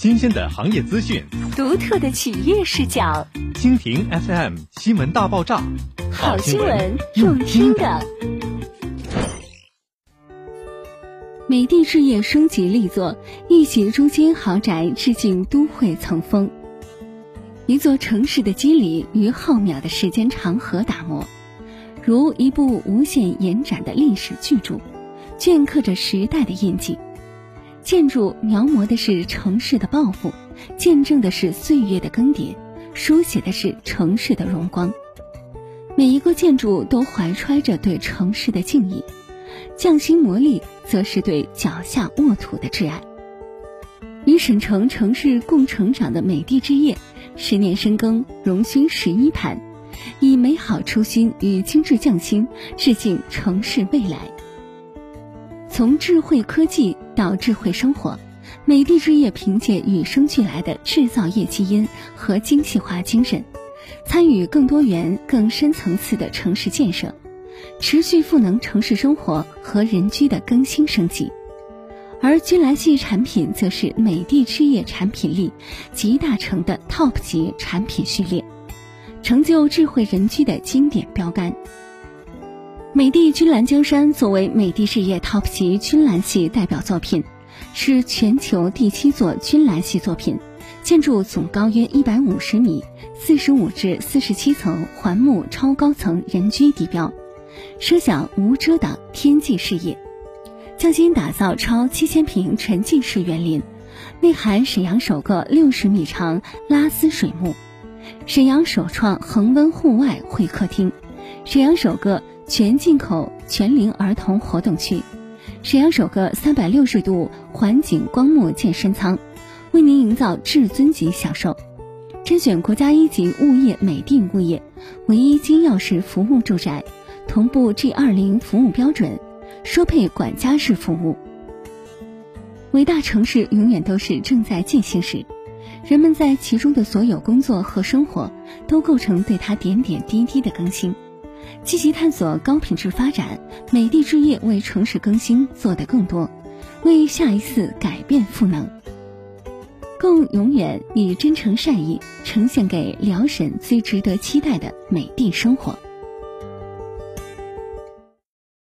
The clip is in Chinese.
新鲜的行业资讯，独特的企业视角。蜻蜓 FM 新闻大爆炸，好新闻用听的。美的置业升级力作，一席中心豪宅致敬都会层峰。一座城市的肌理与浩渺的时间长河打磨，如一部无限延展的历史巨著，镌刻着时代的印记。建筑描摹的是城市的抱负，见证的是岁月的更迭，书写的是城市的荣光。每一个建筑都怀揣着对城市的敬意，匠心磨砺，则是对脚下沃土的挚爱。与沈城城市共成长的美的之夜，十年深耕，荣勋十一盘，以美好初心与精致匠心，致敬城市未来。从智慧科技到智慧生活，美的置业凭借与生俱来的制造业基因和精细化精神，参与更多元、更深层次的城市建设，持续赋能城市生活和人居的更新升级。而君兰系产品则是美的置业产品力集大成的 TOP 级产品序列，成就智慧人居的经典标杆。美的君澜江山作为美的置业 TOP 级君澜系代表作品，是全球第七座君澜系作品，建筑总高约一百五十米，四十五至四十七层环木超高层人居地标，奢享无遮挡天际视野，匠心打造超七千平沉浸式园林，内含沈阳首个六十米长拉丝水幕，沈阳首创恒温户外会客厅，沈阳首个。全进口全龄儿童活动区，沈阳首个三百六十度环景光幕健身舱，为您营造至尊级享受。甄选国家一级物业美的物业，唯一金钥匙服务住宅，同步 G 二零服务标准，说配管家式服务。伟大城市永远都是正在进行时，人们在其中的所有工作和生活，都构成对它点点滴滴的更新。积极探索高品质发展，美的置业为城市更新做得更多，为下一次改变赋能。更永远以真诚善意呈现给辽沈最值得期待的美的生活。